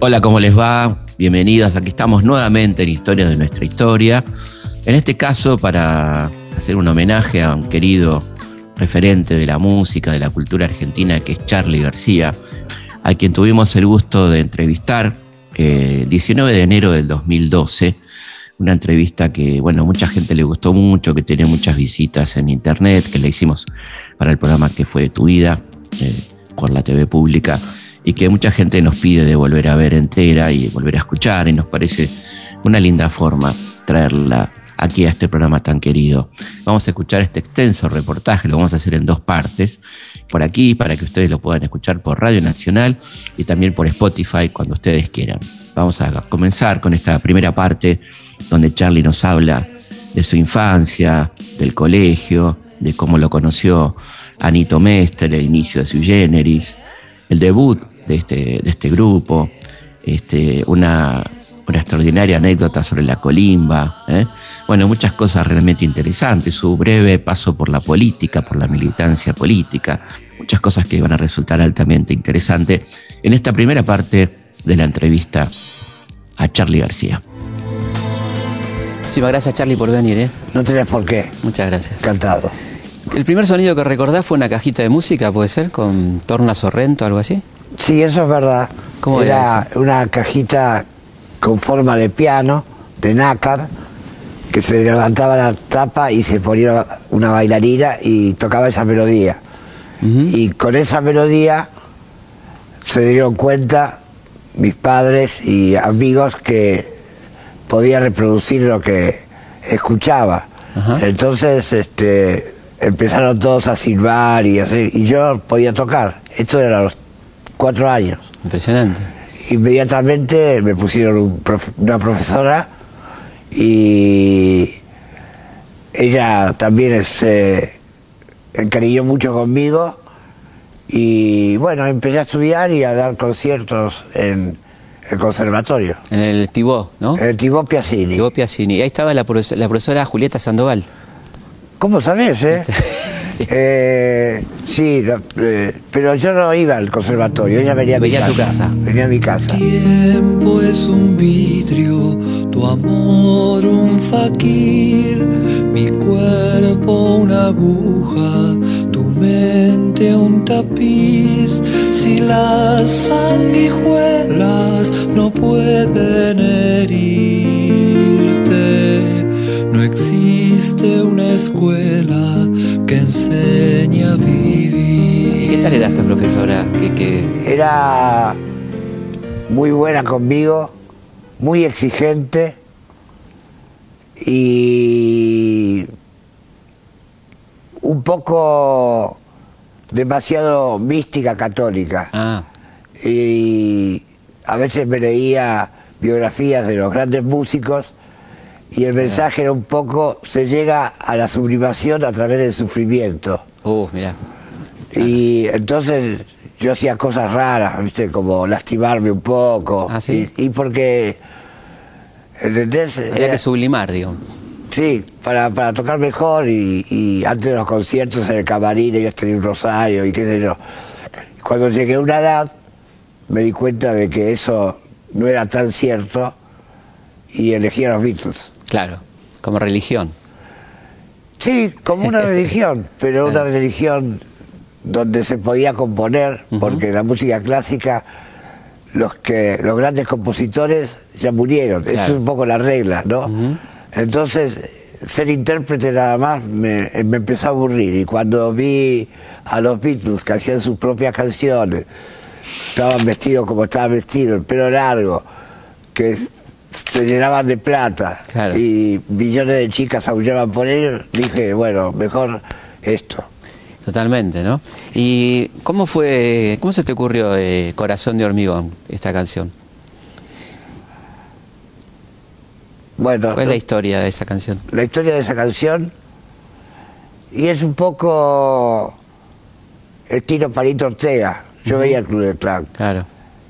Hola, ¿cómo les va? Bienvenidos. Aquí estamos nuevamente en Historia de nuestra historia. En este caso, para hacer un homenaje a un querido referente de la música, de la cultura argentina, que es Charlie García, a quien tuvimos el gusto de entrevistar el eh, 19 de enero del 2012. Una entrevista que, bueno, mucha gente le gustó mucho, que tenía muchas visitas en internet, que le hicimos para el programa que fue Tu Vida eh, por la TV pública y que mucha gente nos pide de volver a ver entera y volver a escuchar y nos parece una linda forma traerla aquí a este programa tan querido. Vamos a escuchar este extenso reportaje, lo vamos a hacer en dos partes, por aquí para que ustedes lo puedan escuchar por Radio Nacional y también por Spotify cuando ustedes quieran. Vamos a comenzar con esta primera parte donde Charlie nos habla de su infancia, del colegio, de cómo lo conoció Anito Mestre, el inicio de su generis, el debut de este, de este grupo, este, una, una extraordinaria anécdota sobre la colimba, ¿eh? bueno, muchas cosas realmente interesantes, su breve paso por la política, por la militancia política, muchas cosas que van a resultar altamente interesantes en esta primera parte de la entrevista a Charlie García. Muchísimas gracias Charlie por venir, ¿eh? No tenés por qué. Muchas gracias. Encantado. El primer sonido que recordás fue una cajita de música, ¿puede ser? ¿Con torna sorrento o algo así? Sí, eso es verdad. ¿Cómo era una cajita con forma de piano, de nácar, que se levantaba la tapa y se ponía una bailarina y tocaba esa melodía. Y con esa melodía se dieron cuenta mis padres y amigos que podía reproducir lo que escuchaba. Entonces este, empezaron todos a silbar y, y yo podía tocar. Esto era a los cuatro años. Impresionante. Inmediatamente me pusieron una profesora y ella también se encariñó mucho conmigo y bueno, empecé a estudiar y a dar conciertos en el conservatorio. En el Tibó, ¿no? En el Tibó Piazzini. Tibó Piazzini. Ahí estaba la, la profesora Julieta Sandoval. ¿Cómo sabes, eh? eh sí, eh, pero yo no iba al conservatorio, ella venía a mi casa. tu casa. Venía a mi casa. Tiempo es un vidrio, tu amor un faquir, mi cuerpo una aguja, mente un tapiz. Si las sanguijuelas no pueden herirte, no existe una escuela que enseña a vivir. ¿Y qué tal era esta profesora? Era muy buena conmigo, muy exigente y un poco demasiado mística católica. Ah. Y a veces me leía biografías de los grandes músicos y el mensaje era un poco, se llega a la sublimación a través del sufrimiento. Uh, mira. Y entonces yo hacía cosas raras, ¿viste? Como lastimarme un poco. ¿Ah, sí? y, porque, ¿entendés? Había que sublimar, digo. Sí, para, para tocar mejor y, antes de los conciertos en el camarín ellos tenían un rosario y qué sé yo. Cuando llegué a una edad me di cuenta de que eso no era tan cierto y elegí a los Beatles. Claro, como religión. Sí, como una religión, pero una religión donde se podía componer, porque la música clásica, los que los grandes compositores ya murieron. Eso es un poco la regla, ¿no? Entonces, ser intérprete nada más me, me, empezó a aburrir. Y cuando vi a los Beatles que hacían sus propias canciones, estaban vestidos como estaban vestidos, el pelo largo, que se llenaban de plata y millones de chicas aullaban por ellos, dije, bueno, mejor esto. Totalmente, ¿no? ¿Y cómo fue, cómo se te ocurrió eh, Corazón de Hormigón, esta canción? Bueno. ¿Cuál es la historia de esa canción? La historia de esa canción, y es un poco estilo Palito Ortega. Yo veía el Club de Clan. Claro.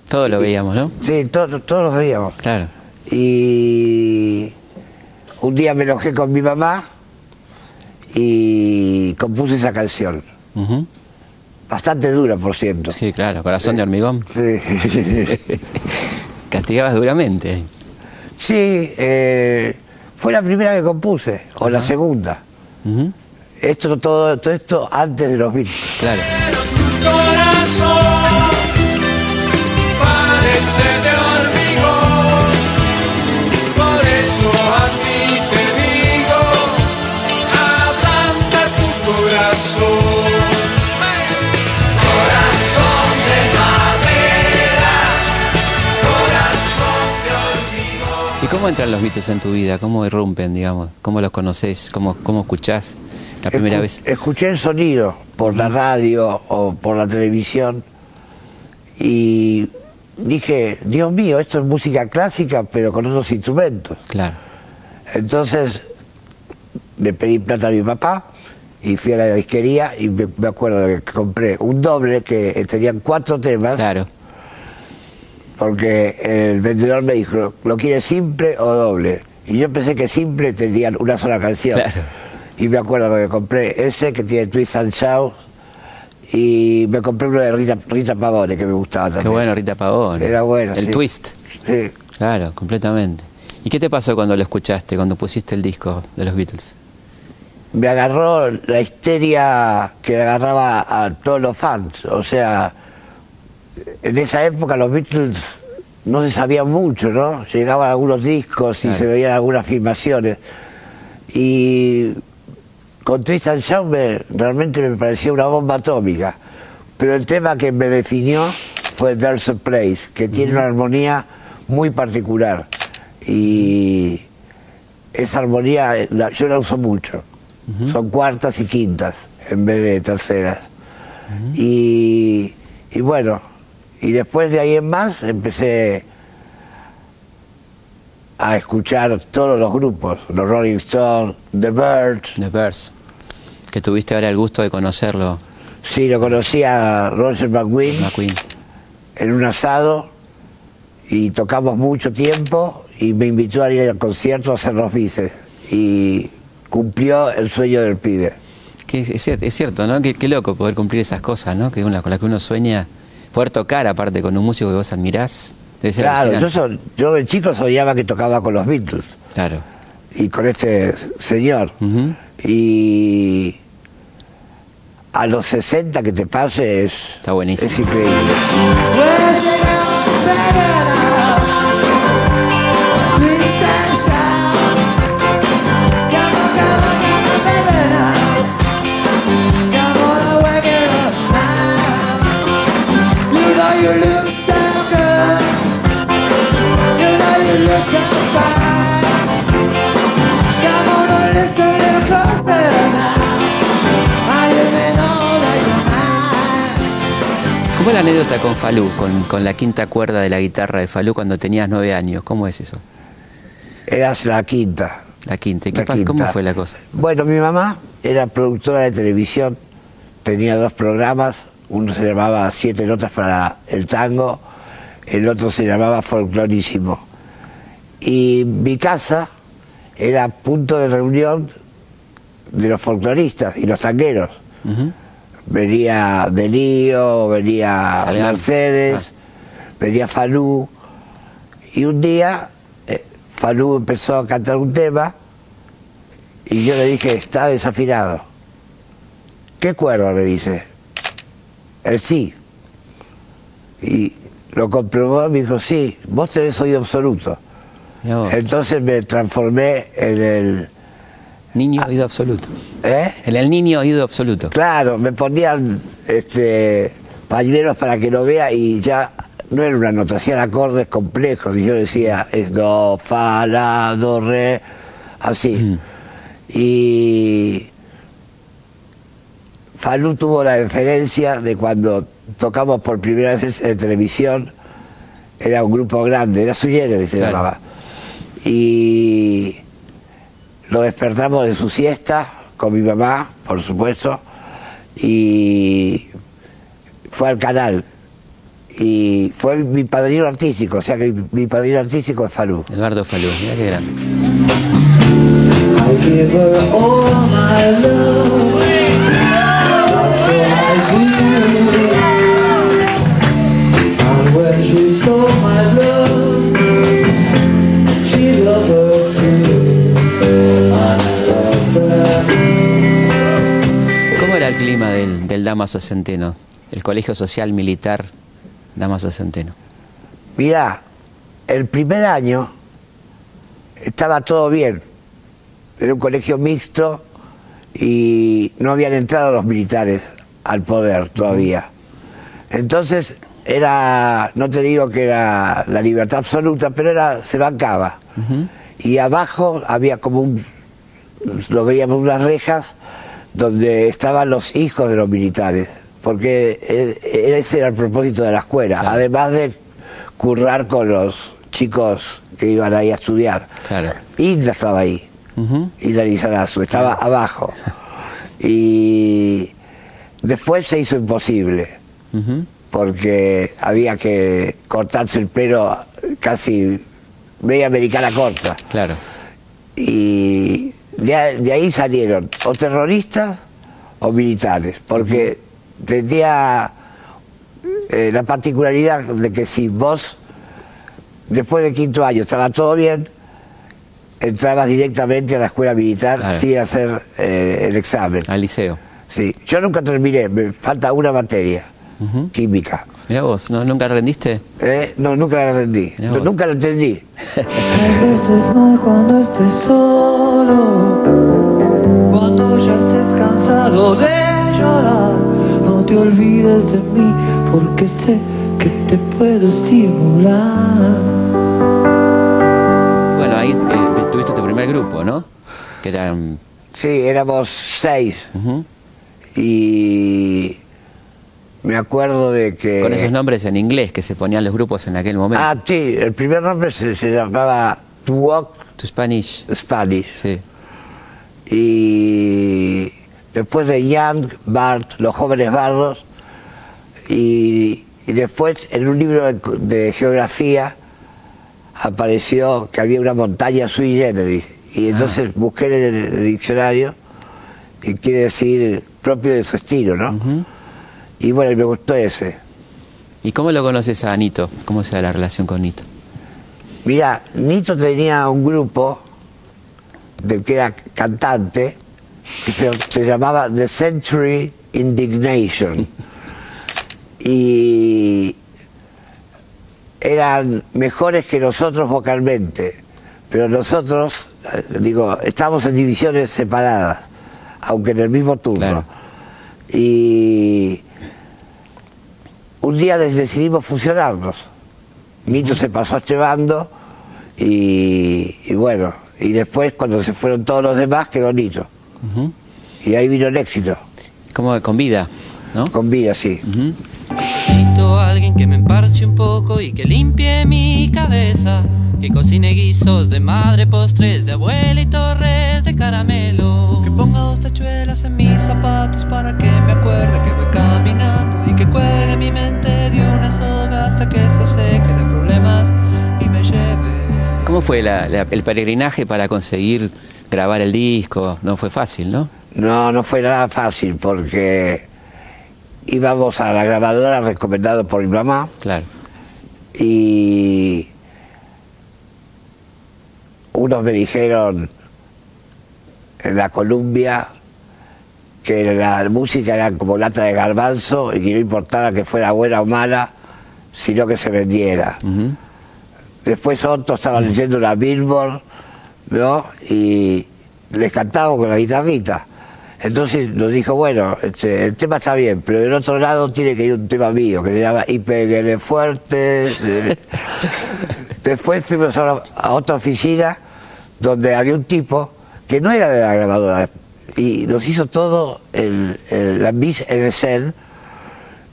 Todos lo veíamos, ¿no? Sí, todos lo veíamos. Claro. Y un día me enojé con mi mamá y compuse esa canción. Ujú. Bastante dura, por cierto. Sí, claro, corazón de hormigón. Sí, Castigabas duramente. Sí, eh, fue la primera que compuse, o la segunda. Esto, todo, todo esto antes de los Beatles. Claro. Cómo entran los Beatles en tu vida? ¿Cómo irrumpen, digamos? ¿Cómo los conoces? ¿Cómo, cómo escuchás la primera Escu- vez? Escuché el sonido por la radio o por la televisión y dije, Dios mío, esto es música clásica, pero con otros instrumentos. Claro. Entonces le pedí plata a mi papá y fui a la disquería y me, me acuerdo que compré un doble que tenían cuatro temas Claro. Porque el vendedor me dijo, ¿lo quieres simple o doble? Y yo pensé que simple tenían una sola canción. Claro. Y me acuerdo que compré ese que tiene Twist and Shout y me compré uno de Rita, Rita Pavone que me gustaba también. Qué bueno, Rita Pavón. Era bueno, El sí. twist. Sí. Claro, completamente. ¿Y qué te pasó cuando lo escuchaste, cuando pusiste el disco de los Beatles? me agarró la histeria que agarraba a todos los fans. O sea, en esa época los Beatles no se sabía mucho, ¿no? Llegaban algunos discos y se veían algunas filmaciones. Y con Twist and Shout me- realmente me parecía una bomba atómica. Pero el tema que me definió fue There's a Place, que tiene una armonía muy particular. Y esa armonía eh, la- yo la uso mucho. Son cuartas y quintas en vez de terceras. y, y bueno, y después de ahí en más empecé a escuchar todos los grupos, los Rolling Stones, The Birds. The Birds. Que tuviste ahora el gusto de conocerlo, Sí, lo conocí a Roger McQueen. en un asado y tocamos mucho tiempo y me invitó a ir al concierto a hacer los bices y cumplió el sueño del pibe. Que es, es cier- es cierto, ¿no? Qué, qué loco poder cumplir esas cosas, ¿no? Que una, con las que uno sueña, poder tocar aparte con un músico que vos admirás. Debe ser Claro, yo, alucinante. so- yo de chico soñaba que tocaba con los Beatles Claro. y con este señor. Y a los 60 que te pase es, Está buenísimo. es increíble. ¿Cómo es la anécdota con Falú, con, con la quinta cuerda de la guitarra de Falú cuando tenías nueve años? ¿Cómo es eso? Eras la quinta. La quinta. ¿Y qué La ¿Cómo fue la cosa? Bueno, mi mamá era productora de televisión, tenía dos programas, uno se llamaba Siete Notas para el Tango, el otro se llamaba Folclorísimo. Y mi casa era punto de reunión de los folcloristas y los tangueros. Venía Delío, venía. Mercedes, venía Falú. Y un día eh, Falú empezó a cantar un tema y yo le dije, está desafinado. ¿Qué cuerda? Me dice. El sí. Y lo comprobó y me dijo, sí, vos tenés oído absoluto. Entonces me transformé en el... Niño oído absoluto. ¿Eh? En el niño oído absoluto. Claro, me ponían este, pañuelos para que lo vea y ya no era una nota, hacían acordes complejos. Y yo decía, es do, fa, la, do, re, así. Y Falú tuvo la deferencia de cuando tocamos por primera vez en televisión, era un grupo grande, era su se Claro. llamaba. Y lo despertamos de su siesta con mi mamá, por supuesto, y fue al canal. Y fue mi padrino artístico, o sea que mi, mi padrino artístico es Falú. Eduardo Falú, mira qué grande. Damaso Centeno? El Colegio Social Militar Damaso Centeno. Mirá, el primer año estaba todo bien. Era un colegio mixto y no habían entrado los militares al poder todavía. Entonces era, no te digo que era la libertad absoluta, pero era, se bancaba. Y abajo había como un, lo veíamos unas rejas donde estaban los hijos de los militares, porque ese era el propósito de la escuela, además de currar con los chicos que iban ahí a estudiar. Claro. Isla estaba ahí. Isla Lizarazu, estaba abajo. Y después se hizo imposible, porque había que cortarse el pelo casi media americana corta. Claro. Y de, ahí salieron o terroristas o militares, porque tenía eh, la particularidad de que si vos, después del quinto año, estaba todo bien, entrabas directamente a la escuela militar Claro. sin hacer eh, el examen. Al liceo. Sí, yo nunca terminé, me falta una materia, química. Mira vos, ¿no, ¿nunca rendiste? Eh, No, nunca la entendí, Mirá vos. nunca la entendí. No estés mal cuando estés solo, cuando ya estés cansado de llorar. No te olvides de mí, porque sé que te puedo estimular. Bueno, ahí eh, tuviste tu primer grupo, ¿no? Que eran... Sí, éramos seis. ujú. Y me acuerdo de que... Con esos nombres en inglés que se ponían los grupos en aquel momento. Ah, sí, el primer nombre se, se llamaba To Walk Tu Spanish. Spanish. Sí. Y después de Young, Bart, Los Jóvenes Bardos. Y, y después en un libro de, de geografía apareció que había una montaña sui generis. Y entonces busqué en el, el diccionario y quiere decir propio de su estilo, ¿no? Y bueno, me gustó ese. ¿Y cómo lo conoces a Anito? ¿Cómo se da la relación con Nito? Mira, Nito tenía un grupo de que era cantante que se, se llamaba The Century Indignation. y eran mejores que nosotros vocalmente, pero nosotros, eh, digo, estamos en divisiones separadas, aunque en el mismo turno. Claro. Y un día decidimos fusionarnos. Nito se pasó a este bando y, y bueno, y después cuando se fueron todos los demás quedó Nito. Y ahí vino el éxito, ¿Cómo con vida? ¿No? con vida, sí. Necesito a alguien que me emparche un poco y que limpie mi cabeza. Que cocine guisos de madre, postres de abuela y torres de caramelo. Que ponga dos tachuelas en mis zapatos para que me acuerde que voy caminando que cuelgue mi mente de una soga hasta que se seque de problemas y me lleve. ¿Cómo fue la- la- el peregrinaje para conseguir grabar el disco? No fue fácil, ¿no? No, no fue nada fácil porque íbamos a la grabadora recomendado por mi mamá Claro. y unos me dijeron en la Columbia que la música era como lata de garbanzo y que no importara que fuera buena o mala, sino que se vendiera. Después otros estaban leyendo la Billboard, ¿no? Y les cantaba con la guitarrita. Entonces nos dijo, bueno, este, el tema está bien, pero del otro lado tiene que ir un tema mío, que se llama Peguele Fuerte. Después fuimos a, a otra oficina donde había un tipo que no era de la grabadora y nos hizo todo el, el- la bis en escena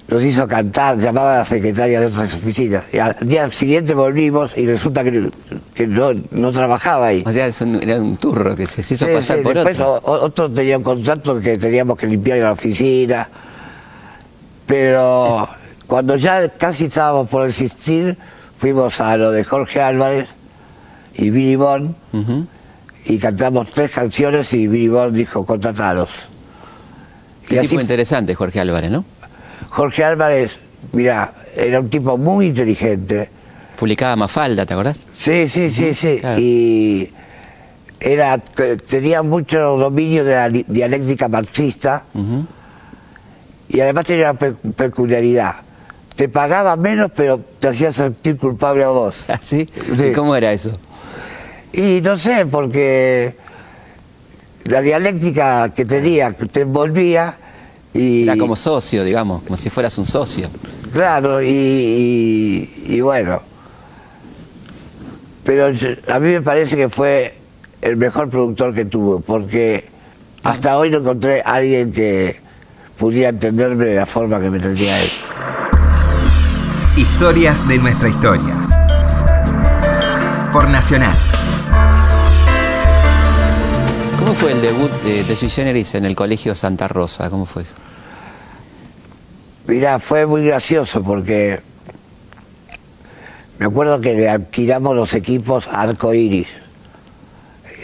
nos hizo cantar, llamaba a la secretaria de otras oficinas. Y al día siguiente volvimos y resulta que, que no, no trabajaba ahí. O sea, un- era un turro que se, hizo Sí, pasar sí, por después otro. o- otro tenía un contrato que teníamos que limpiar la oficina. Pero cuando ya casi estábamos por existir, fuimos a lo de Jorge Álvarez y Billy Bond. Y cantamos tres canciones y Billy Bond dijo, contrataros. Qué Y así tipo interesante, Jorge Álvarez, ¿no? Jorge Álvarez, mira, era un tipo muy inteligente. Publicaba Mafalda, ¿te acordás? Sí, sí, sí, sí. claro. Y era, que tenía mucho dominio de la dialéctica marxista. y además tenía una pe- peculiaridad. Te pagaba menos, pero te hacía sentir culpable a vos. ¿Ah, ¿Sí? Sí. ¿Y cómo era eso? Y no sé, porque la dialéctica que tenía, que te envolvía y... Era como socio, digamos, como si fueras un socio. Claro, y, y- y bueno. Pero yo- a mí me parece que fue el mejor productor que tuvo, porque hasta hoy no encontré a alguien que pudiera entenderme de la forma que me entendía él. Historias de nuestra historia. Por Nacional. ¿Cómo fue el debut de, de Sui Generis en el Colegio Santa Rosa? ¿Cómo fue eso? Mirá, fue muy gracioso porque me acuerdo que le alquilamos los equipos Arco Iris,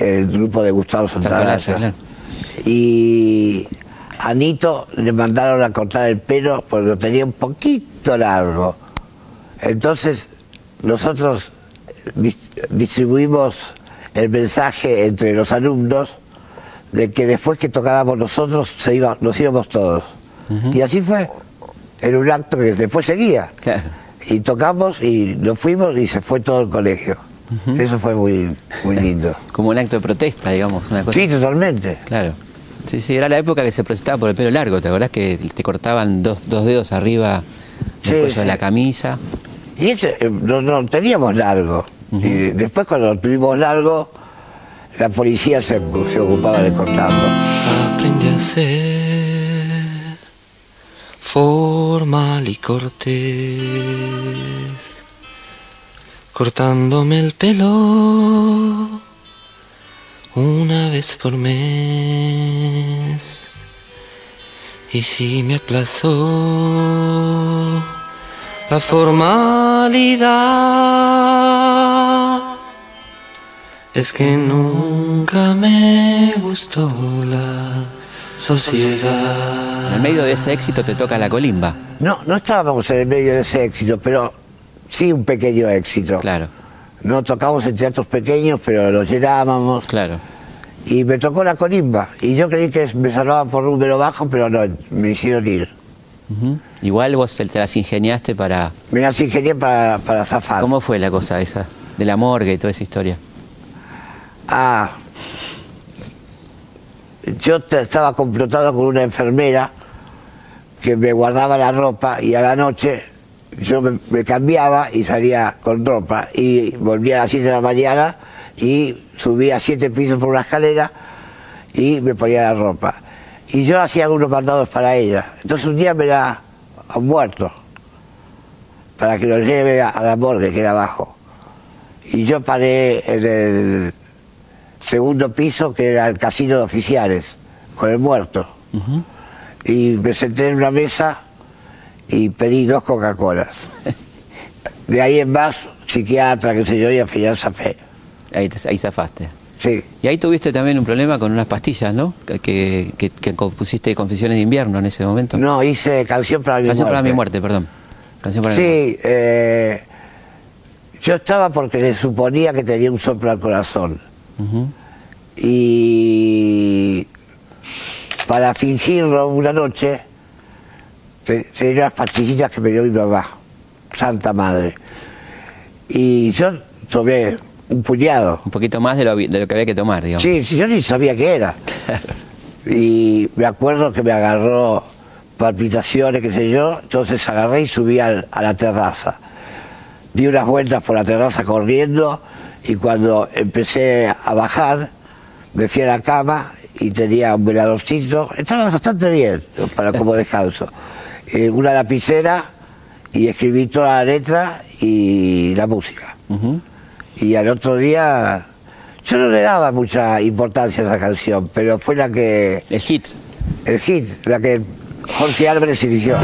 el grupo de Gustavo Santolaya. claro. Y a Nito le mandaron a cortar el pelo porque lo tenía un poquito largo. Entonces nosotros dis- distribuimos el mensaje entre los alumnos de que después que tocáramos nosotros se iba, nos íbamos todos. Y así fue. Era un acto que después seguía. Claro. Y tocamos y nos fuimos y se fue todo el colegio. Eso fue muy, muy lindo. Como un acto de protesta, digamos, una cosa. Sí, totalmente. Claro. Sí, sí, era la época que se protestaba por el pelo largo, ¿te acordás que te cortaban dos, dos dedos arriba del Sí, cuello de la camisa? Y ese, eh, no, no teníamos largo. Y después cuando lo tuvimos largo, la policía se, ocupaba de cortarlo. Aprendí a ser formal y cortés, cortándome el pelo una vez por mes. Y si me aplazó la formalidad, es que nunca me gustó la sociedad. En el medio de ese éxito te toca la colimba. No, no estábamos en el medio de ese éxito, pero sí un pequeño éxito. Claro, No tocamos en teatros pequeños, pero los llenábamos. claro. Y me tocó la colimba. Y yo creí que me salvaban por número bajo, pero no, me hicieron ir. Ujú. Igual vos te las ingeniaste para... Me las ingenié para, para zafar. ¿Cómo fue la cosa esa? De la morgue y toda esa historia. Ah, yo estaba complotado con una enfermera que me guardaba la ropa y a la noche yo me, cambiaba y salía con ropa y volvía a las 7 de la mañana y subía siete pisos por una escalera y me ponía la ropa. Y yo hacía algunos mandados para ella. Entonces un día me la muerto para que lo lleve a, a la morgue que era abajo. Y yo paré en el segundo piso que era el casino de oficiales, con el muerto. Y me senté en una mesa y pedí dos Coca-Colas. De ahí en más, psiquiatra, qué sé yo, y al final zafé. Ahí, te- ahí zafaste. Sí, Y ahí tuviste también un problema con unas pastillas, ¿no? Que, que, que- compusiste Confesiones de Invierno en ese momento. no, hice canción para mi Canción muerte. para mi muerte, perdón. Canción para mi muerte. Sí, eh, yo estaba porque le suponía que tenía un soplo al corazón. Y para fingirlo una noche, te- tenía unas pastillitas que me dio mi mamá, santa madre. Y yo tomé un puñado. Un poquito más de lo, de lo que había que tomar, digamos. Sí, sí, yo ni sabía qué era. Y me acuerdo que me agarró palpitaciones, qué sé yo, entonces agarré y subí al- a la terraza. Di unas vueltas por la terraza corriendo y cuando empecé a bajar, me fui a la cama y tenía un veladorcito, estaba bastante bien para como descanso. Eh, una lapicera y escribí toda la letra y la música. Y al otro día, yo no le daba mucha importancia a esa canción, pero fue la que, El hit. el hit, la que Jorge Álvarez eligió.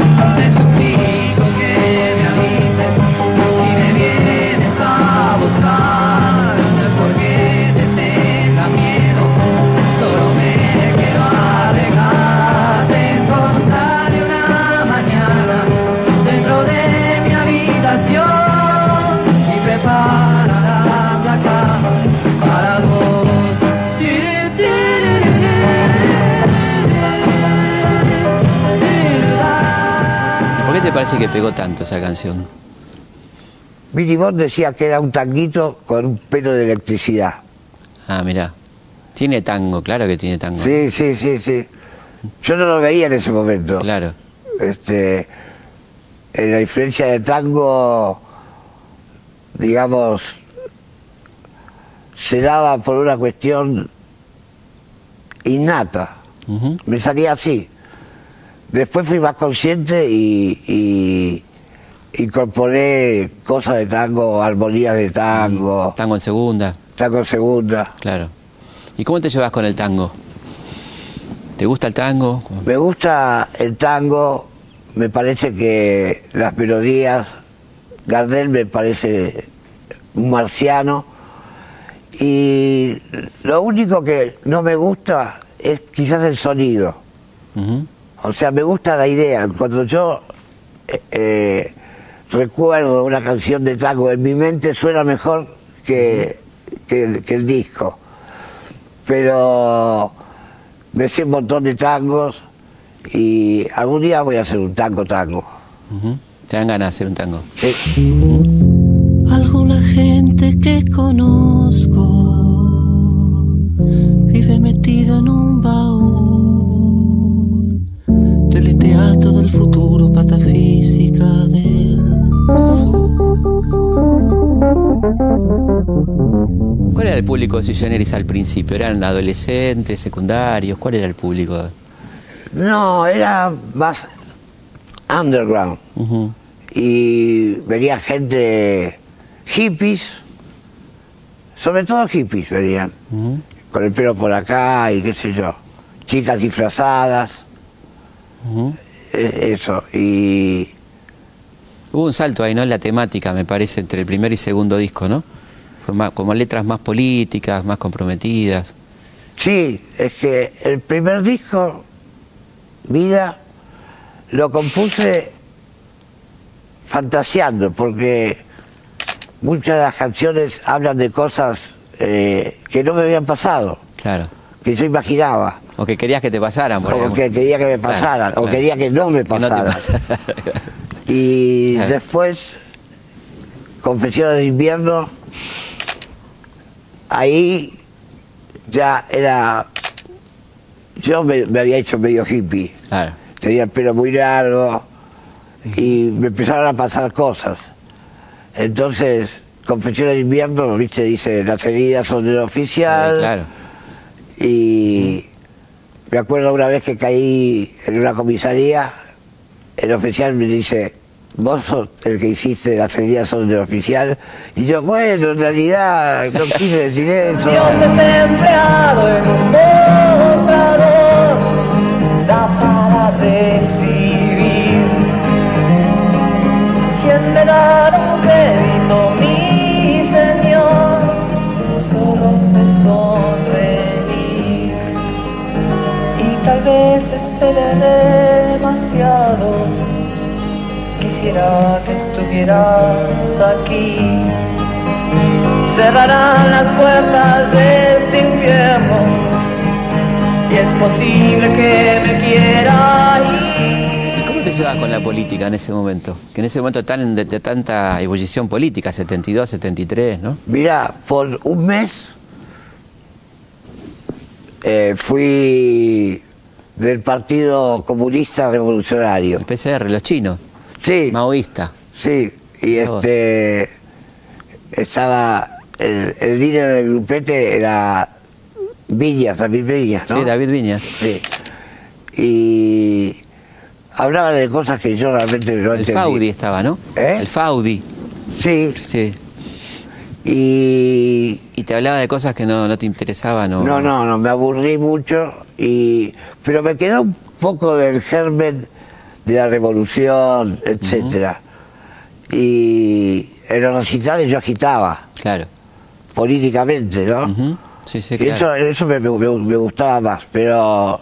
Parece que pegó tanto esa canción? Billy Bond decía que era un tanguito con un pelo de electricidad. Ah, mirá. Tiene tango, claro que tiene tango. Sí, sí, sí, sí. Yo no lo veía en ese momento. Claro. Este, en la influencia del tango, digamos, se daba por una cuestión innata. Me salía así. Después fui más consciente y, y incorporé cosas de tango, armonías de tango, Tango en segunda, tango segunda. claro. ¿Y cómo te llevas con el tango? ¿Te gusta el tango? Me gusta el tango, me parece que las melodías, Gardel me parece un marciano y lo único que no me gusta es quizás el sonido. O sea, me gusta la idea. Cuando yo eh, eh, recuerdo una canción de tango en mi mente suena mejor que, que el- que el disco. Pero me sé un montón de tangos y algún día voy a hacer un tango tango. Te dan ganas de hacer un tango. Sí. Alguna gente que conozco vive metido en un del futuro, patafísica del sur. ¿Cuál era el público de Sui Generis al principio? ¿Eran adolescentes, secundarios? ¿Cuál era el público? No, era más underground. Ujú. y venía gente hippies, sobre todo hippies venían, con el pelo por acá y qué sé yo, chicas disfrazadas, eso, y Hubo un salto ahí, ¿no? En la temática, me parece, entre el primer y segundo disco, ¿no? Fue más, como letras más políticas, más comprometidas. sí, es que el primer disco, Vida, lo compuse fantaseando, porque muchas de las canciones hablan de cosas eh, que no me habían pasado, Claro. que yo imaginaba. O que querías que te pasaran, por o ejemplo. que quería que me Claro, pasaran, o claro. quería que no me no pasaran. pasara. y Claro. después, Confesiones de invierno, ahí ya era. Yo me, me había hecho medio hippie, tenía el pelo muy largo y me empezaron a pasar cosas. Entonces, Confesiones de invierno, viste, dice, las heridas son del oficial. Claro. Y me acuerdo una vez que caí en una comisaría, el oficial me dice, vos sos el que hiciste las heridas son del oficial. Y yo, bueno, en realidad no quise decir eso. Dios desempleado y es posible que me quiera ir. ¿Y cómo te llevas con la política en ese momento? Que en ese momento tan, de, de tanta ebullición política, 72, 73, ¿no? Mirá, por un mes eh, fui del Partido Comunista Revolucionario. El PCR, los chinos, Sí, maoísta. sí, y este estaba el, el líder del grupete era Villas, David Villas, ¿no? Sí, David Viñas. Sí. Y hablaba de cosas que yo realmente no El entendí. Faudi estaba, ¿no? ¿Eh? El Faudi, Sí, sí. y Y te hablaba de cosas que no, no te interesaban o... no, no, no, me aburrí mucho, y pero me quedó un poco del germen de la revolución, etcétera. Y en los recitales yo agitaba, Claro. políticamente, ¿no? Ujú. Sí, sí, Y claro. eso, eso me, me- me gustaba más, pero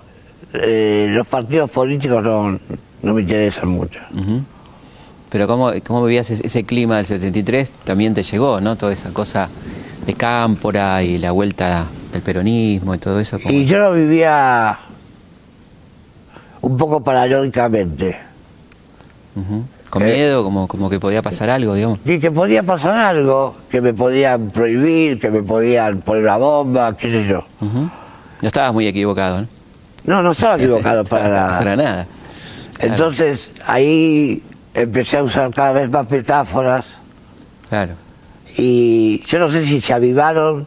eh, los partidos políticos no, no me interesan mucho. Pero cómo, cómo vivías ese, ese clima del 73, también te llegó, ¿no? Toda esa cosa de cámpora y la vuelta del peronismo y todo eso. Y yo lo vivía un poco paranoicamente. Ujú. Con Eh. miedo, como, como que podía pasar algo, digamos. Y que podía pasar algo, que me podían prohibir, que me podían poner una bomba, qué sé yo. No estabas muy equivocado, ¿no? No, no estaba equivocado para nada. Para nada. Entonces ahí empecé a usar cada vez más metáforas Claro. y yo no sé si se avivaron.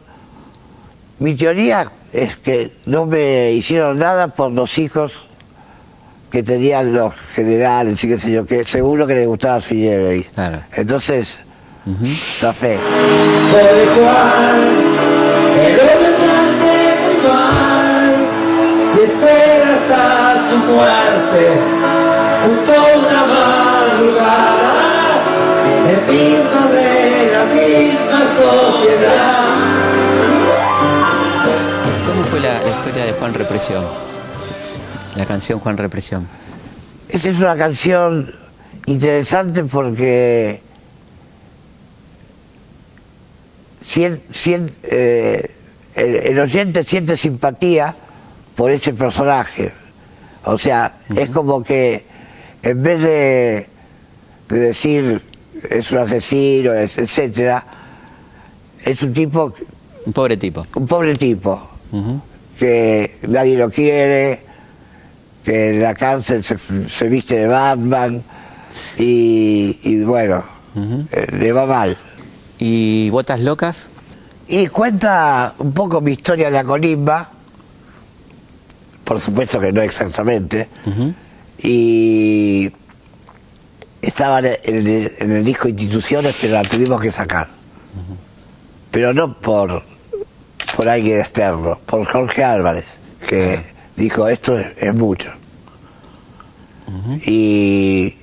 Mi teoría es que no me hicieron nada por los hijos que tenían los generales y qué sé yo, que seguro que les gustaba Fidel. Claro. Entonces, zafé. Muy mal y esperas a tu muerte justo una madrugada el mismo de la misma sociedad. ¿Cómo fue la, la historia de Juan Represión? La canción Juan Represión. Esta es una canción interesante porque eh, el, el oyente siente simpatía por ese personaje. O sea, es como que en vez de, de decir es un asesino, es- etcétera, es un tipo, Un pobre tipo. un pobre tipo que nadie lo quiere, que en la cárcel se, se viste de Batman y, y bueno, eh, le va mal. ¿Y Botas Locas? Y cuenta un poco mi historia de la colimba, por supuesto que no exactamente, y estaba en el, en el disco Instituciones, pero la tuvimos que sacar. Pero no por, por alguien externo, por Jorge Álvarez, que dijo esto es, es mucho. Y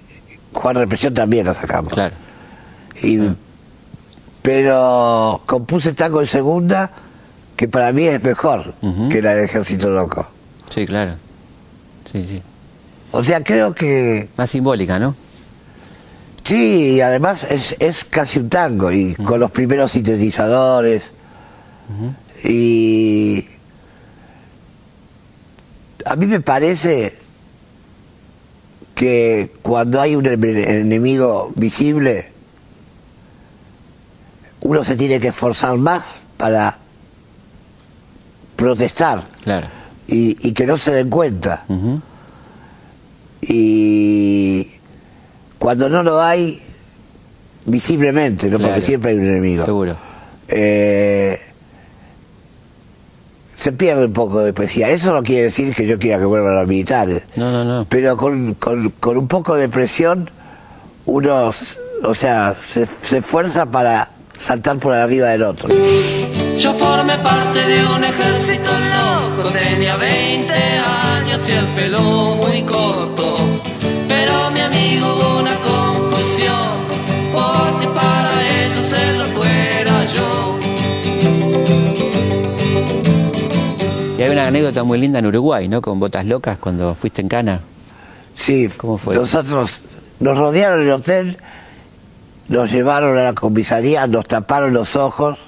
Juan Represión también la sacamos. Claro. Y, Pero compuse tango en segunda que para mí es mejor que la del Ejército Loco. Sí, claro. Sí, sí. O sea, creo que Más simbólica, ¿no? sí, y además es, es casi un tango, y con los primeros sintetizadores. Y a mí me parece que cuando hay un ene- enemigo visible, uno se tiene que esforzar más para protestar Claro. y, y que no se den cuenta. Y cuando no lo hay, visiblemente, ¿no? porque siempre hay un enemigo. Seguro. eh, se pierde un poco de poesía. Eso no quiere decir que yo quiera que vuelvan los militares. No, no, no. Pero con, con- con un poco de presión, uno, o sea, se, se esfuerza para saltar por arriba del otro. Yo formé parte de un ejército loco, tenía 20 años y el pelo muy corto. Pero mi amigo hay una anécdota muy linda en Uruguay, ¿no? Con Botas Locas, cuando fuiste en Cana. Sí, ¿Cómo fue eso? nosotros nos rodearon el hotel, nos llevaron a la comisaría, nos taparon los ojos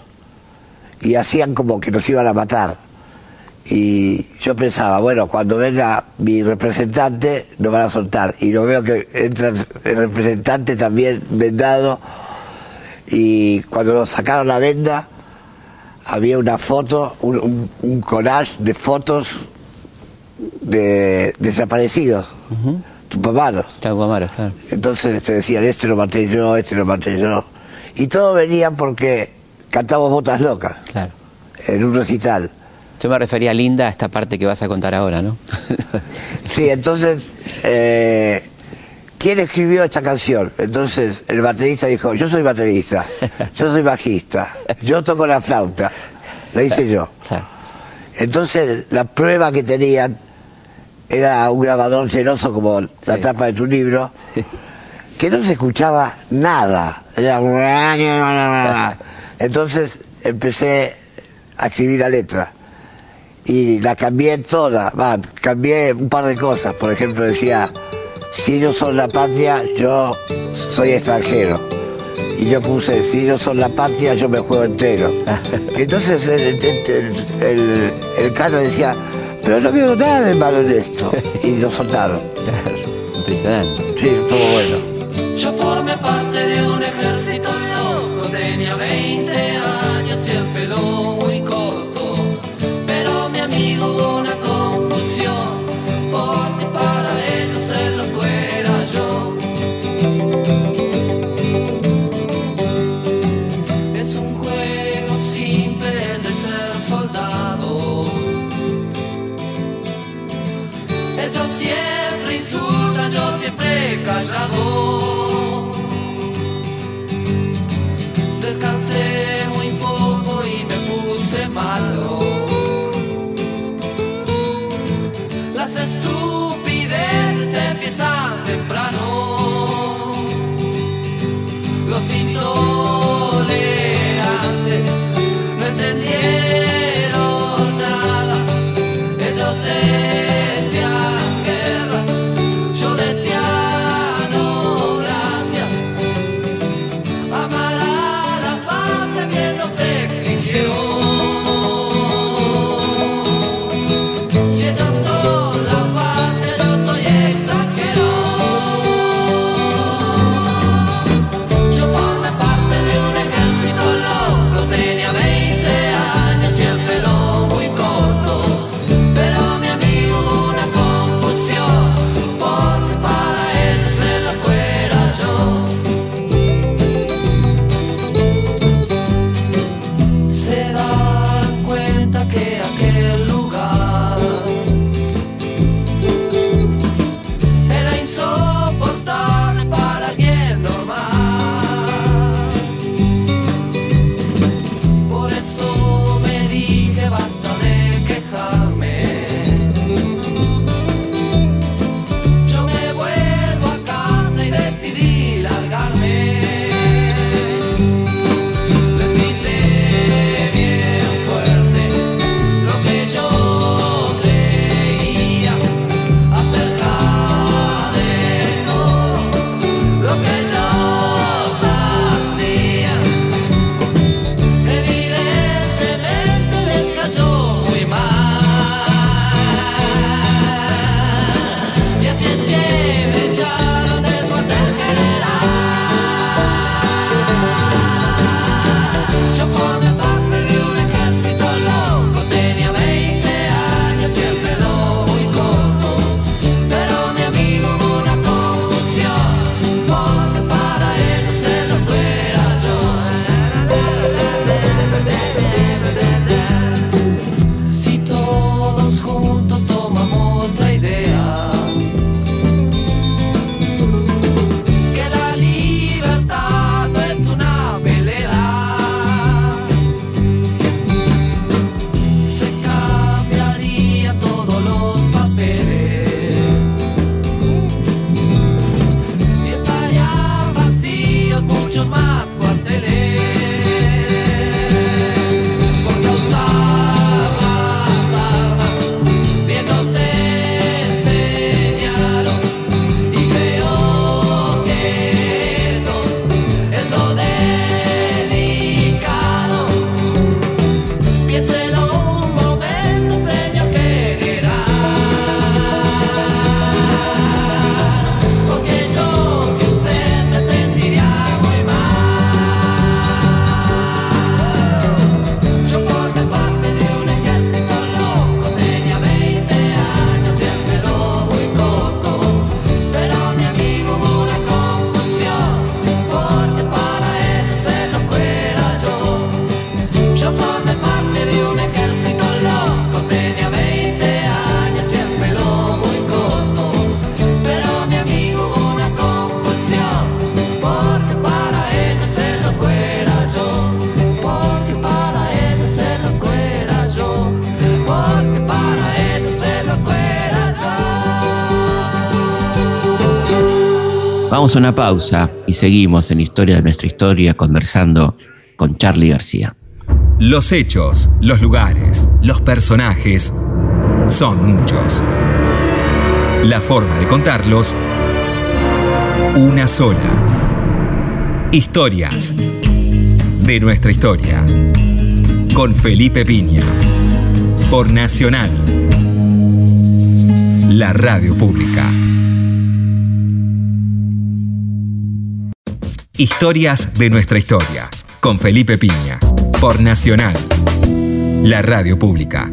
y hacían como que nos iban a matar. Y yo pensaba, bueno, cuando venga mi representante nos van a soltar. Y lo veo que entra el representante también vendado. Y cuando nos sacaron la venda, había una foto, un, un- un collage de fotos de desaparecidos, tupaparos. Claro, Amaros, claro. Entonces te decían, este lo maté yo, este lo maté yo. Y todo venía porque cantamos botas locas Claro. en un recital. Yo me refería, Linda, a esta parte que vas a contar ahora, ¿no? Sí, entonces, eh, ¿quién escribió esta canción? Entonces el baterista dijo, yo soy baterista, yo soy bajista, yo toco la flauta, lo hice yo. Entonces la prueba que tenían era un grabador celoso como la tapa de tu libro, que no se escuchaba nada. Era Entonces empecé a escribir la letra y la cambié toda, cambié un par de cosas. Por ejemplo, decía, si ellos son la patria, yo soy extranjero. Y yo puse, si ellos son la patria, yo me juego entero. Entonces el, el, el, el cano decía, pero no veo nada de malo en esto. Y lo soltaron. Impresionante. Sí, estuvo bueno. Yo formé parte de un ejército loco, tenía 20 Yo siempre insultan, yo siempre callado. Descansé muy poco y me puse malo. Las estupideces empiezan temprano. Los idiotas. Una pausa y seguimos en Historia de nuestra historia conversando con Charlie García. Los hechos, los lugares, los personajes son muchos. La forma de contarlos, una sola. Historias de nuestra historia. Con Felipe Piña. Por Nacional. La radio pública. Historias de nuestra historia, con Felipe Piña, por Nacional, la radio pública.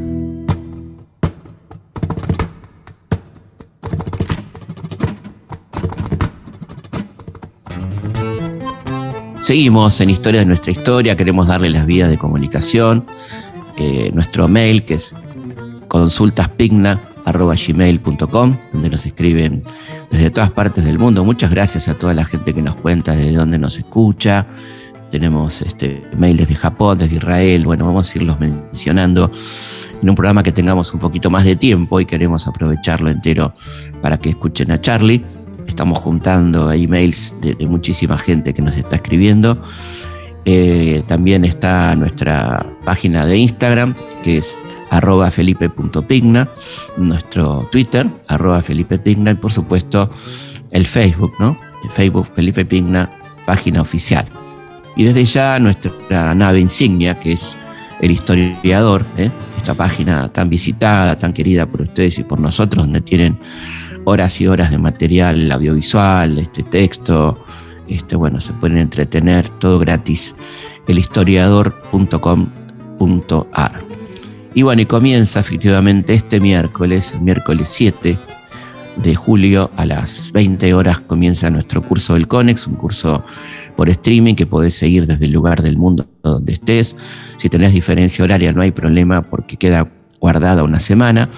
Seguimos en Historia de nuestra historia, queremos darle las vías de comunicación, eh, nuestro mail que es consultaspigna.gmail.com, donde nos escriben desde todas partes del mundo. Muchas gracias a toda la gente que nos cuenta desde dónde nos escucha. Tenemos este desde Japón, desde Israel, bueno, vamos a irlos mencionando en un programa que tengamos un poquito más de tiempo y queremos aprovecharlo entero para que escuchen a Charlie. Estamos juntando emails de, de muchísima gente que nos está escribiendo. Eh, también está nuestra página de Instagram, que es arroba felipe.pigna, nuestro Twitter, arroba felipepigna, y por supuesto el Facebook, ¿no? Facebook Felipe Pigna, página oficial. Y desde ya nuestra nave insignia, que es el historiador, ¿eh? esta página tan visitada, tan querida por ustedes y por nosotros, donde tienen horas y horas de material audiovisual, este texto, este, bueno, se pueden entretener, todo gratis, elhistoriador.com.ar. Y bueno, y comienza efectivamente este miércoles, miércoles 7 de julio a las 20 horas comienza nuestro curso del CONEX, un curso por streaming que podés seguir desde el lugar del mundo donde estés. Si tenés diferencia horaria no hay problema porque queda guardada una semana.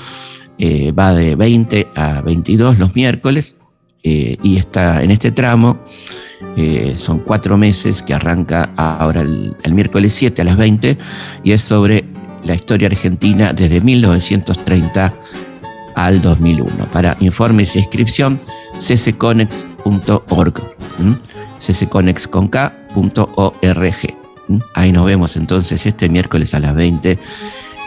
Eh, va de 20 a 22 los miércoles eh, y está en este tramo. eh, son cuatro meses que arranca ahora el, el miércoles 7 a las 20 y es sobre la historia argentina desde 1930 al 2001. Para informes e inscripción, ccconex.org. ¿m? Ahí nos vemos entonces este miércoles a las 20.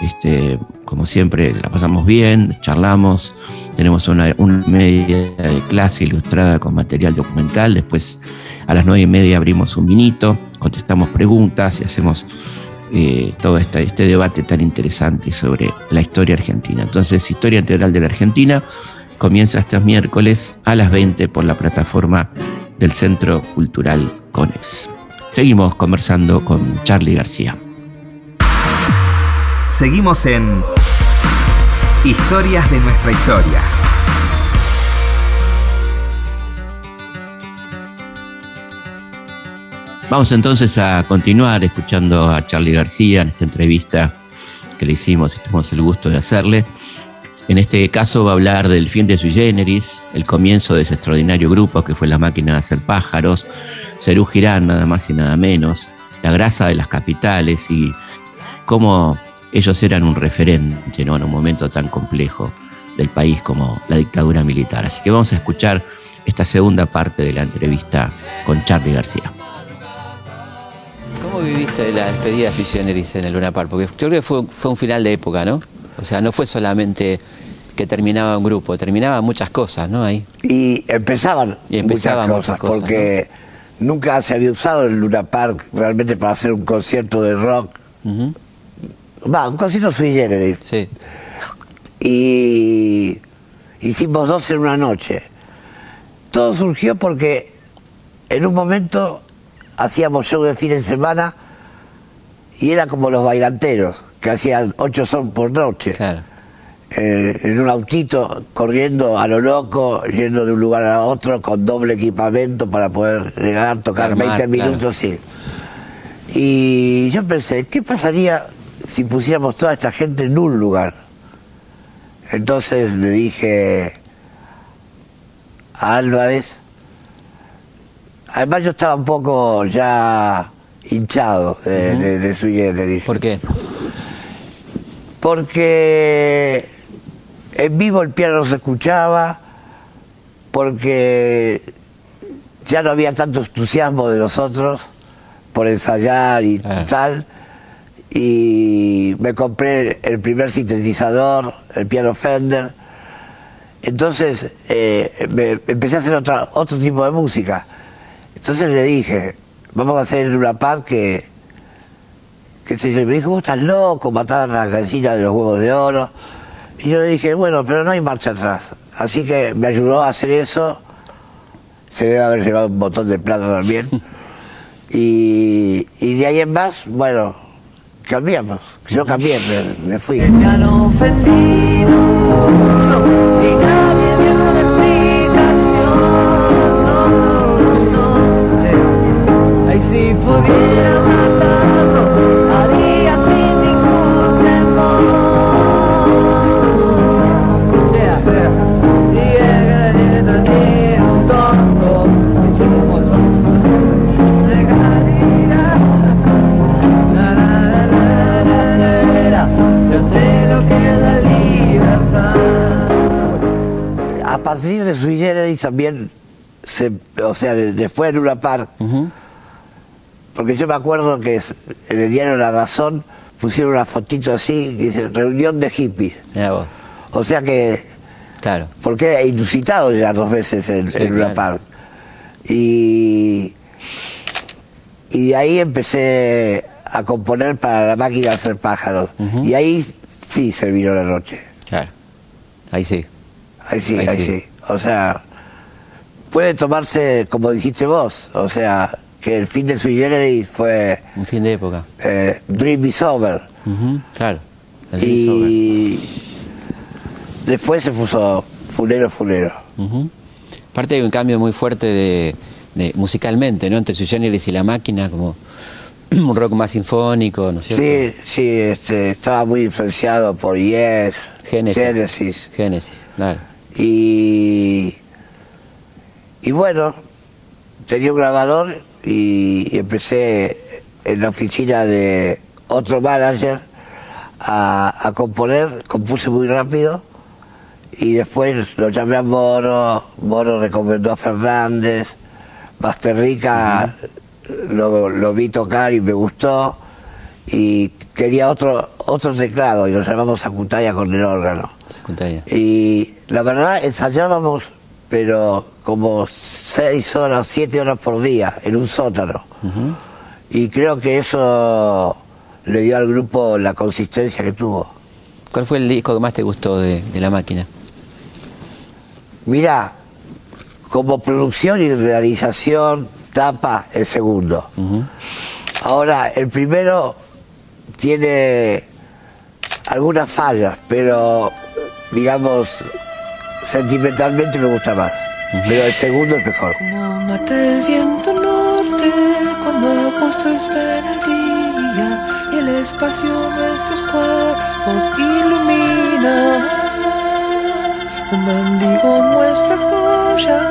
Este, como siempre, la pasamos bien, charlamos, tenemos una, una media de clase ilustrada con material documental. Después, a las nueve y media, abrimos un vinito, contestamos preguntas y hacemos eh, todo este, este debate tan interesante sobre la historia argentina. Entonces, Historia Integral de la Argentina comienza este miércoles a las 20 por la plataforma del Centro Cultural Conex. Seguimos conversando con Charlie García. Seguimos en Historias de nuestra historia. Vamos entonces a continuar escuchando a Charlie García en esta entrevista que le hicimos y tuvimos el gusto de hacerle. En este caso va a hablar del fin de sui generis, el comienzo de ese extraordinario grupo que fue la máquina de hacer pájaros, Cerú Girán, nada más y nada menos, la grasa de las capitales y cómo ellos eran un referente en un momento tan complejo del país como la dictadura militar. Así que vamos a escuchar esta segunda parte de la entrevista con Charlie García. ¿Cómo viviste la despedida de Sui Generis en el Luna Park? Porque yo creo que fue, fue un final de época, ¿no? O sea, no fue solamente que terminaba un grupo, terminaba muchas cosas, ¿no? Ahí. Y empezaban, Y empezaban muchas muchas cosas, cosas, porque nunca se había usado el Luna Park realmente para hacer un concierto de rock. Va, un concierto sui generis. Sí. Y hicimos dos en una noche. Todo surgió porque en un momento hacíamos show de fin de semana y era como los bailanteros, que hacían ocho son por noche. Claro. eh, en un autito corriendo a lo loco, yendo de un lugar a otro con doble equipamiento para poder llegar, tocar Armar, 20 claro. minutos, sí. Y yo pensé, ¿qué pasaría si pusiéramos toda esta gente en un lugar? Entonces le dije a Álvarez, además yo estaba un poco ya hinchado de, de, de su dije ¿Por qué? porque en vivo el piano no se escuchaba, porque ya no había tanto entusiasmo de nosotros por ensayar y tal. Y me compré el primer sintetizador, el piano Fender. Entonces eh, me- empecé a hacer otra, otro tipo de música. Entonces le dije, vamos a hacer en una par que que se me dijo, vos estás loco, matar a la gallina de los huevos de oro. Y yo le dije, bueno, pero no hay marcha atrás. Así que me ayudó a hacer eso. Se debe haber llevado un montón de plata también. Y, y de ahí en más, bueno, cambiamos. Yo cambié, me, me fui. A partir de Sui Generis también, se, o sea, de- después en Luna Park, porque yo me acuerdo que en el diario La Razón pusieron una fotito así, que dice reunión de hippies. Vos. O sea que, Claro. porque era inusitado llegar dos veces en, Sí, en claro. Park. Y, y ahí empecé a componer para la máquina de hacer pájaros. Y ahí sí se vino la noche. Claro. Ahí sí. Ahí sí, Ahí ahí, sí. sí. O sea, puede tomarse, como dijiste vos, o sea, que el fin de Sui Generis fue Un fin de época. eh, Dream is Over. Claro. El over. Y después se puso Fulero Fulero. Ujú. Aparte hay un cambio muy fuerte de, de- musicalmente, ¿no? Entre Sui Generis y La Máquina, como un rock más sinfónico, ¿no es cierto? Sí, sí, este, estaba muy influenciado por Yes, Génesis. Genesis. Génesis, claro. Y, y bueno, tenía un grabador y, y empecé en la oficina de otro manager a, a componer, compuse muy rápido y después lo llamé a Moro, Moro recomendó a Fernández, Basterrica lo, lo vi tocar y me gustó y quería otro otro teclado y lo llamamos a Cutaya con el órgano. Secundaria. Y la verdad ensayábamos, pero como seis horas, siete horas por día en un sótano. Y creo que eso le dio al grupo la consistencia que tuvo. ¿Cuál fue el disco que más te gustó de, de La Máquina? Mirá, como producción y realización, tapa el segundo. Ahora, el primero tiene algunas fallas, pero digamos, sentimentalmente me gusta más. Pero el segundo es mejor. Como mata el viento norte cuando agosto está en el día y el espacio nuestros cuerpos ilumina. Un mendigo muestra joyas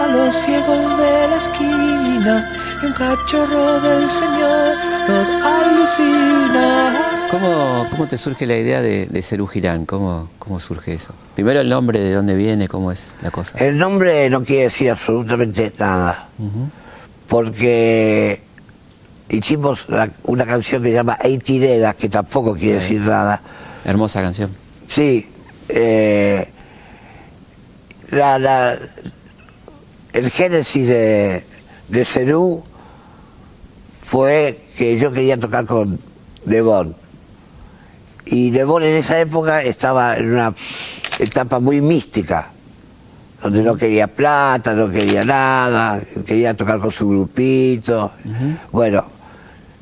a los ciegos de la esquina y un cachorro del Señor nos alucina. ¿Cómo, cómo te surge la idea de, de Cerú Girán? ¿Cómo, ¿Cómo surge eso? Primero el nombre, de dónde viene, cómo es la cosa. El nombre no quiere decir absolutamente nada, porque hicimos la- una canción que se llama Eitireda, que tampoco quiere decir nada. Hermosa canción. Sí, eh, la, la- el génesis de, de Cerú fue que yo quería tocar con Devon. Y Devon en esa época estaba en una etapa muy mística, donde no quería plata, no quería nada, quería tocar con su grupito. Bueno,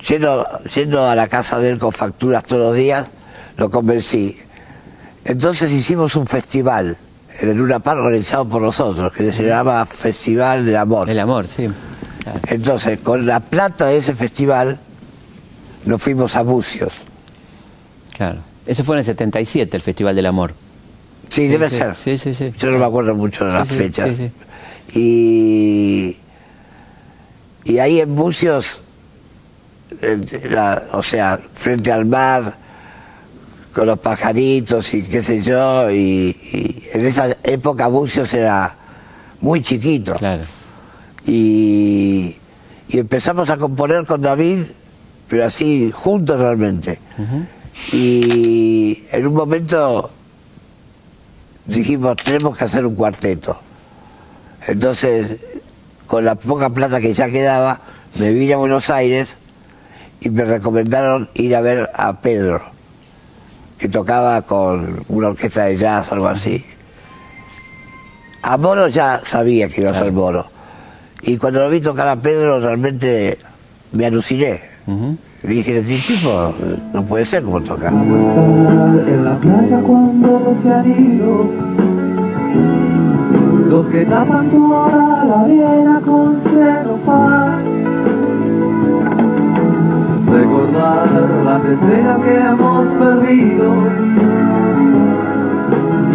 yendo, yendo a la casa de él con facturas todos los días, lo convencí. Entonces hicimos un festival en el Luna Park organizado por nosotros, que se llamaba Festival del Amor. El amor, sí. Claro. Entonces, con la plata de ese festival, nos fuimos a Bucios. Claro. Eso fue en el 77, el Festival del Amor. Sí, Sí, debe sí, ser. sí, sí, sí. Yo no me acuerdo mucho de las fechas. Y, y ahí en Bucios, la- o sea, frente al mar, con los pajaritos y qué sé yo, y, y en esa época Bucios era muy chiquito. Claro. y, y empezamos a componer con David, pero así, juntos realmente. Y en un momento dijimos, tenemos que hacer un cuarteto. Entonces, con la poca plata que ya quedaba, me vine a Buenos Aires y me recomendaron ir a ver a Pedro, que tocaba con una orquesta de jazz, algo así. A Moro ya sabía que iba a ser Moro. Y cuando lo vi tocar a Pedro, realmente me aluciné. Dije, este tipo no puede ser como toca. En la playa cuando se han ido Los que tapan toda la arena con celofán Recordar las estrellas que hemos perdido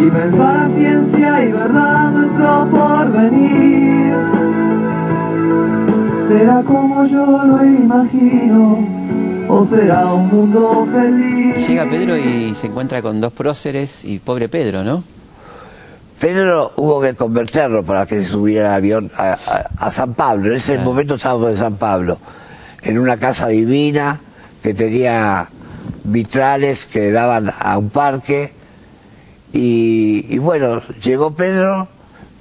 Y pensar a ciencia y verdad nuestro porvenir. Será como yo lo imagino o será un mundo feliz. Llega Pedro y se encuentra con dos próceres y pobre Pedro, ¿no? Pedro hubo que convertirlo para que se subiera al avión a, a- a San Pablo. En ese Claro. momento estábamos en San Pablo, en una casa divina que tenía vitrales que daban a un parque. Y, y bueno, llegó Pedro,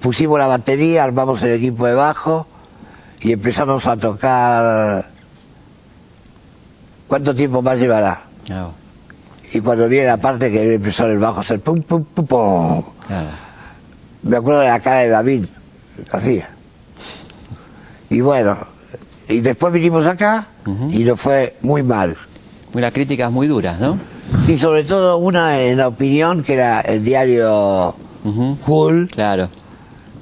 pusimos la batería, armamos el equipo de bajo y empezamos a tocar. ¿Cuánto tiempo más llevará? Y cuando viene la parte que empezó el bajo a hacer pum, pum, pum, pum. claro. Me acuerdo de la cara de David, hacía. Y bueno, y después vinimos acá y nos fue muy mal. Unas críticas muy duras, ¿no? Sí, sobre todo una en la opinión, que era el diario Ujú. Hull, Claro.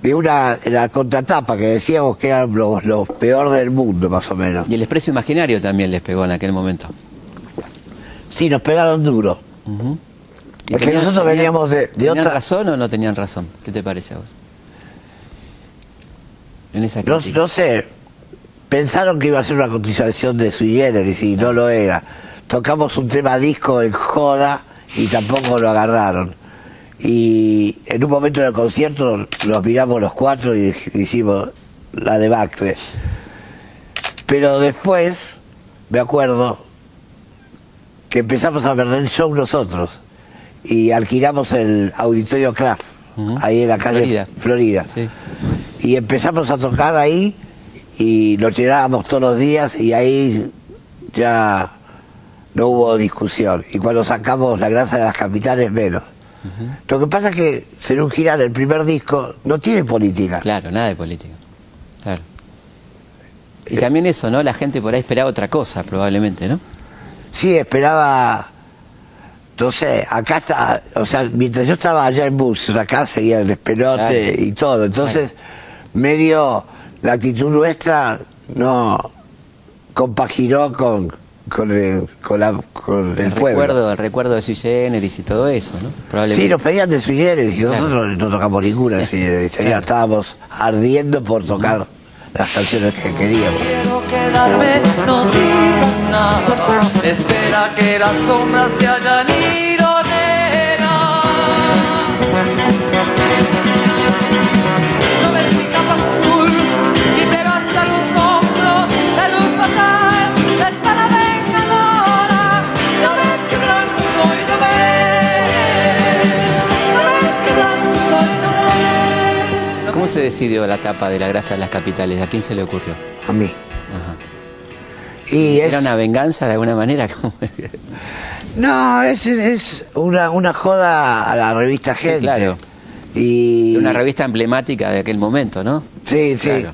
Y una la contratapa que decíamos que eran los, los peor del mundo, más o menos. Y el expreso imaginario también les pegó en aquel momento. Sí, nos pegaron duro. ¿Y Es que tenían- nosotros veníamos de- de ¿Tenían otra- razón o no tenían razón? ¿Qué te parece a vos? En esa No, no sé, pensaron que iba a ser una continuación de Sui Generis y no lo era. Tocamos un tema disco en joda y tampoco lo agarraron. Y en un momento del concierto los miramos los cuatro y hicimos la debacle. Pero después, me acuerdo, que empezamos a perder el show nosotros y alquilamos el Auditorio Kraft, ahí en la calle Florida. Florida. Sí. Y empezamos a tocar ahí y lo llenábamos todos los días y ahí ya no hubo discusión. Y cuando sacamos la grasa de las capitales, menos. Lo que pasa es que Serún Girán, el primer disco, no tiene política. Claro, nada de política. Claro. Y también eso, ¿no? La gente por ahí esperaba otra cosa, probablemente, ¿no? Sí, esperaba, sé, acá está, o sea, mientras yo estaba allá en bus, acá seguía el despelote Claro. y todo. Entonces, medio la actitud nuestra no compaginó con, con el, con la, con el, El pueblo. recuerdo, el recuerdo de Sui Generis y todo eso, ¿no? Probablemente. Sí, nos pedían de Sui Generis y Claro. nosotros no tocamos ninguna de Sui Generis. Claro. Estábamos ardiendo por tocar las canciones que queríamos. Quiero quedarme, no digas nada. Espera que las sombras se hayan ido, nena. Se decidió la tapa de la grasa de las capitales? ¿A quién se le ocurrió? A mí. Ajá. Y es, ¿Era una venganza de alguna manera? No, es, es una, una joda a la revista Sí, Gente. claro. Y, Una revista emblemática de aquel momento, ¿no? Sí, sí.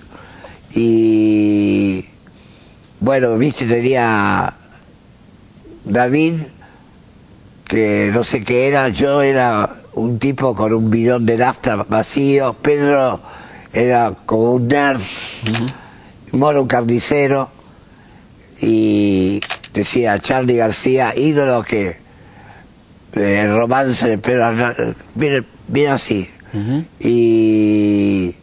Y bueno, viste, tenía David, que no sé qué era, yo era un tipo con un bidón de nafta vacío, Pedro era como un nerd, Moro un carnicero, y decía Charlie García, ídolo que eh, el romance de Pedro viene, viene así. Y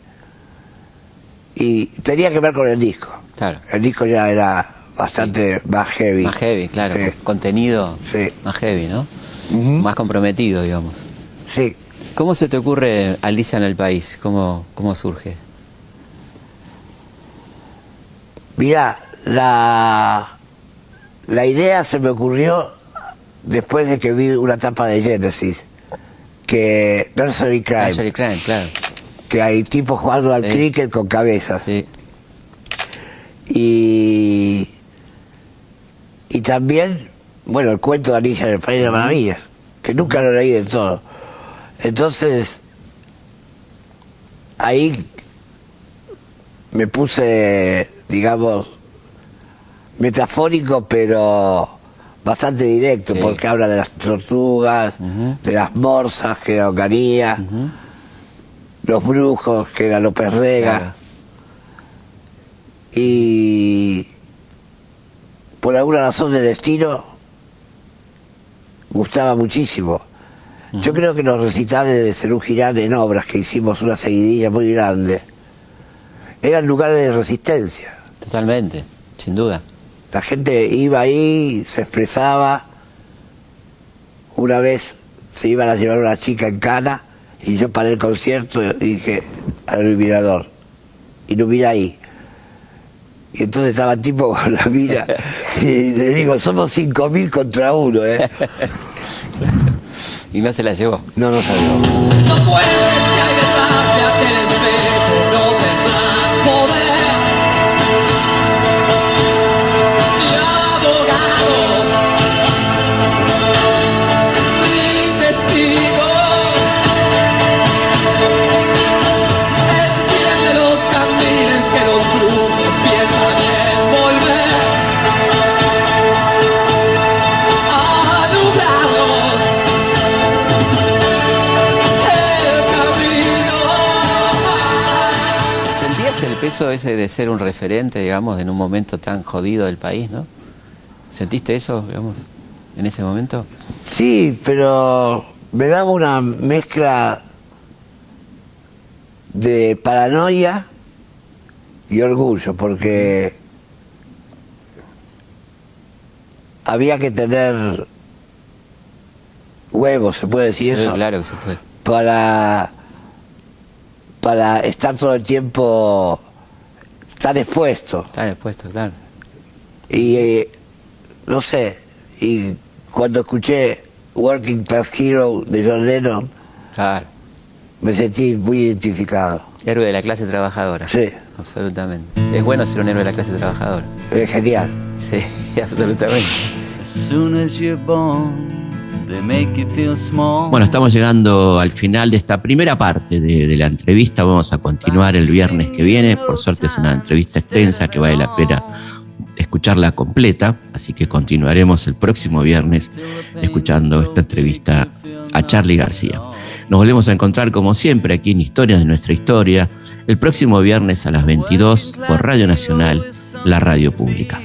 y tenía que ver con el disco. Claro. El disco ya era bastante más heavy. Más heavy, claro. Sí. Contenido Sí. más heavy, ¿no? Más comprometido, digamos. Sí. ¿Cómo se te ocurre Alicia en el país? ¿Cómo, cómo surge? Mira, la, la idea se me ocurrió después de que vi una tapa de Genesis, que Nursery Crime, Nursery Crime, claro. que hay tipos jugando al Sí. cricket con cabezas. Sí. Y, y también, bueno, el cuento de Alicia en el País de las Maravillas, que nunca lo leí del todo. Entonces, ahí me puse, digamos, metafórico, pero bastante directo, Sí. porque habla de las tortugas, de las morsas, que era Ocaría, los brujos, que era López Rega. Claro. Y por alguna razón del destino, gustaba muchísimo. Yo creo que los recitales de Cerú Girán en obras que hicimos una seguidilla muy grande, eran lugares de resistencia. Totalmente, sin duda. La gente iba ahí, se expresaba. Una vez se iban a llevar una chica en cana y yo paré el concierto y dije al iluminador, ilumina ahí. Y entonces estaba el tipo con la mira y le digo, somos 5.000 contra uno, ¿eh? Y no se la llevó. No. No puedes que hay peso ese de ser un referente, digamos, en un momento tan jodido del país, no? ¿Sentiste eso, digamos, en ese momento? Sí, pero me daba una mezcla de paranoia y orgullo, porque había que tener huevos, se puede decir Sí, eso, claro que se puede. para, para estar todo el tiempo tan expuesto. Está expuesto, claro. Y eh, no sé, y cuando escuché Working Class Hero de John Lennon, Claro. me sentí muy identificado. Héroe de la clase trabajadora. Sí. Absolutamente. Es bueno ser un héroe de la clase trabajadora. Es genial. Sí, absolutamente. As soon as you're born, Bueno, estamos llegando al final de esta primera parte de, la entrevista. Vamos a continuar el viernes que viene. Por suerte es una entrevista extensa que vale la pena escucharla completa. Así que continuaremos el próximo viernes escuchando esta entrevista a Charlie García. Nos volvemos a encontrar como siempre aquí en Historias de nuestra historia el próximo viernes a las 22 por Radio Nacional, la radio pública.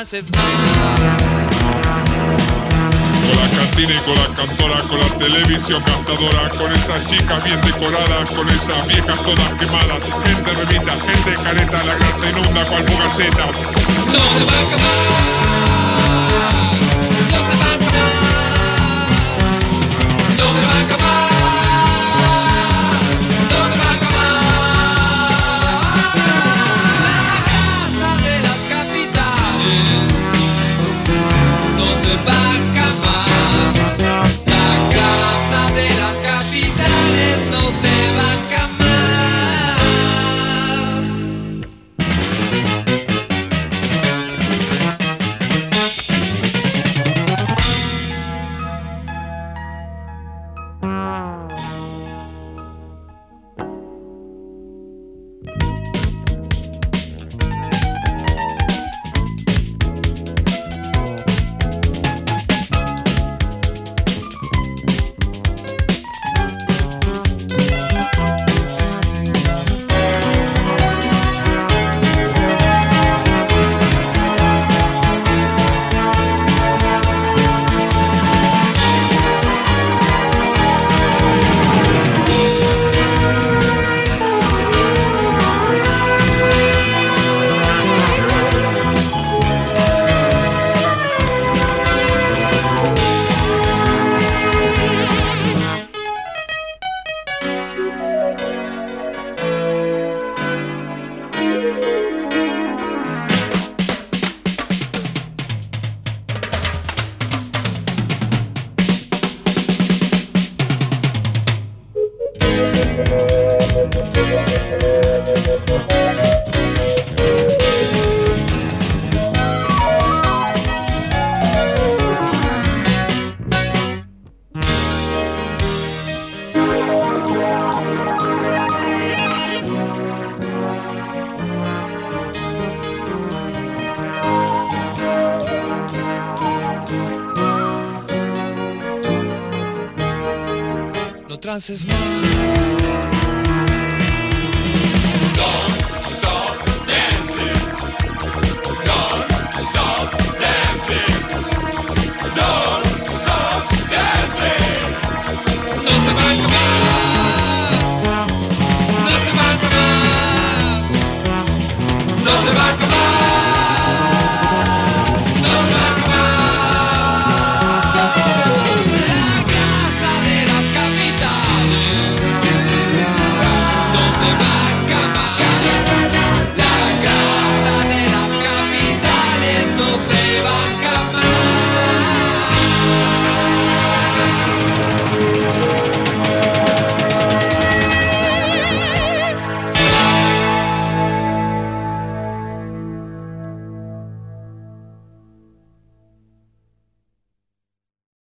Más. Con la cantina y con la cantora, con la televisión gastadora, con esas chicas bien decoradas, con esas viejas todas quemadas, gente remita, gente careta, la grasa inunda cual fugaceta. No se va a acabar. No trances